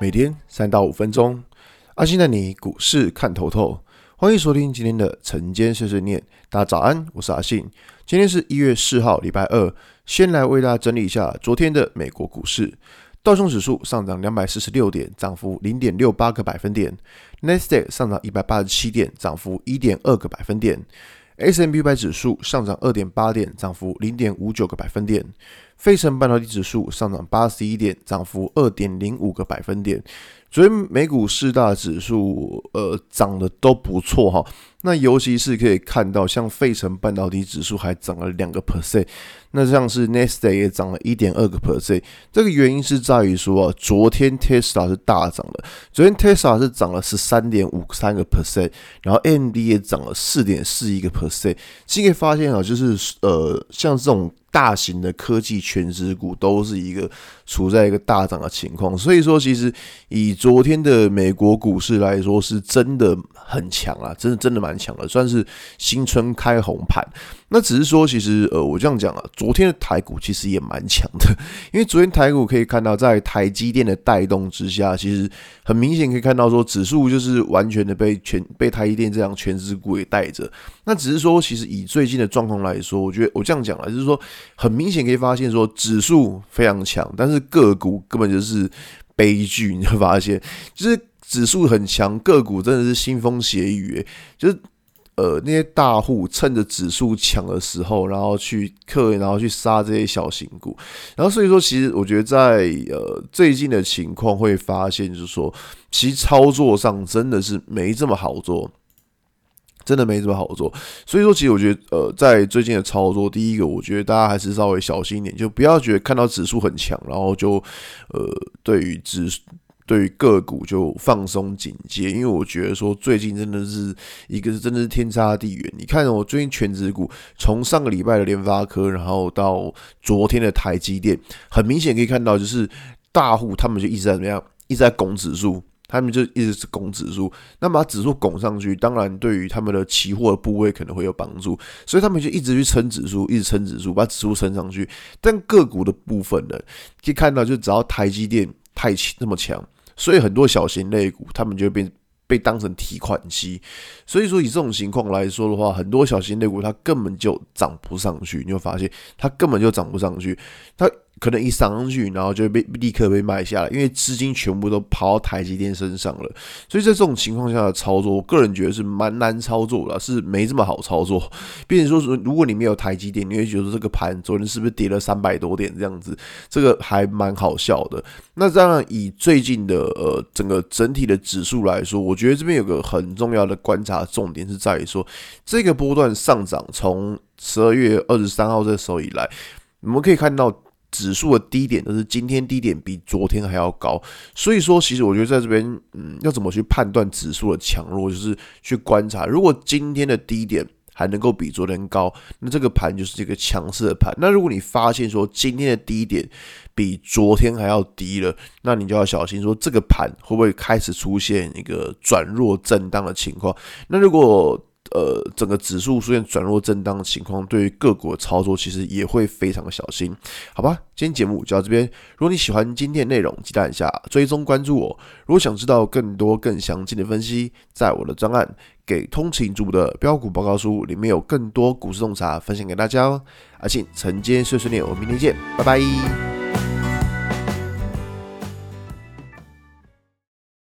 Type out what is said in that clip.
每天三到五分钟，阿信带你股市看透透。欢迎收听今天的晨间碎碎念。大家早安，我是阿信。今天是一月四号，礼拜二。先来为大家整理一下昨天的美国股市。道琼指数上涨两百四十六点，涨幅零点六八个百分点。纳斯达克上涨一百八十七点，涨幅一点二个百分点。S&P 五百指数上涨二点八点，涨幅零点五九个百分点。费城半导体指数上涨八十一点，涨幅二点零五个百分点。昨天美股四大指数，呃，涨的都不错哈。那尤其是可以看到，像费城半导体指数还涨了两个 percent，那像是 Nasdaq 也涨了一点二个 percent。这个原因是在于说啊，昨天 Tesla 是大涨的，昨天 Tesla 是涨了十三点五三个 percent，然后 AMD 也涨了四点四一个 percent。其实可以发现啊，就是呃，像这种。大型的科技全值股都是一个处在一个大涨的情况，所以说其实以昨天的美国股市来说，是真的很强啊，真的真的蛮强的，算是新春开红盘。那只是说，其实呃，我这样讲啊，昨天的台股其实也蛮强的，因为昨天台股可以看到，在台积电的带动之下，其实很明显可以看到说，指数就是完全的被全被台积电这样权值股给带着。那只是说，其实以最近的状况来说，我觉得我这样讲啊，就是说。很明显可以发现，说指数非常强，但是个股根本就是悲剧。你会发现，就是指数很强，个股真的是腥风血雨。就是呃，那些大户趁着指数强的时候，然后去克，然后去杀这些小型股。然后所以说，其实我觉得在呃最近的情况会发现，就是说，其实操作上真的是没这么好做。真的没这么好做，所以说，其实我觉得，呃，在最近的操作，第一个，我觉得大家还是稍微小心一点，就不要觉得看到指数很强，然后就，呃，对于指对于个股就放松警戒，因为我觉得说最近真的是一个是真的是天差地远。你看我最近全指股，从上个礼拜的联发科，然后到昨天的台积电，很明显可以看到，就是大户他们就一直在怎么样，一直在拱指数。他们就一直是拱指数，那么把指数拱上去，当然对于他们的期货的部位可能会有帮助，所以他们就一直去撑指数，一直撑指数，把指数撑上去。但个股的部分呢，可以看到，就只要台积电太强那么强，所以很多小型类股他们就会被被当成提款机。所以说以这种情况来说的话，很多小型类股它根本就涨不上去，你会发现它根本就涨不上去，它。可能一上去，然后就被立刻被卖下来，因为资金全部都跑到台积电身上了。所以在这种情况下的操作，我个人觉得是蛮难操作的，是没这么好操作。并且说，说如果你没有台积电，你会觉得这个盘昨天是不是跌了三百多点这样子？这个还蛮好笑的。那当然，以最近的呃整个整体的指数来说，我觉得这边有个很重要的观察重点是在于说，这个波段上涨从十二月二十三号这时候以来，我们可以看到。指数的低点都是今天低点比昨天还要高，所以说其实我觉得在这边，嗯，要怎么去判断指数的强弱，就是去观察。如果今天的低点还能够比昨天高，那这个盘就是一个强势的盘。那如果你发现说今天的低点比昨天还要低了，那你就要小心说这个盘会不会开始出现一个转弱震荡的情况。那如果呃，整个指数出现转弱震荡的情况，对于个股的操作其实也会非常的小心，好吧？今天节目就到这边。如果你喜欢今天的内容，记得按下追踪关注我。如果想知道更多更详尽的分析，在我的专案《给通勤族的标股报告书》里面有更多股市洞察分享给大家哦。阿信晨间碎碎念，我们明天见，拜拜。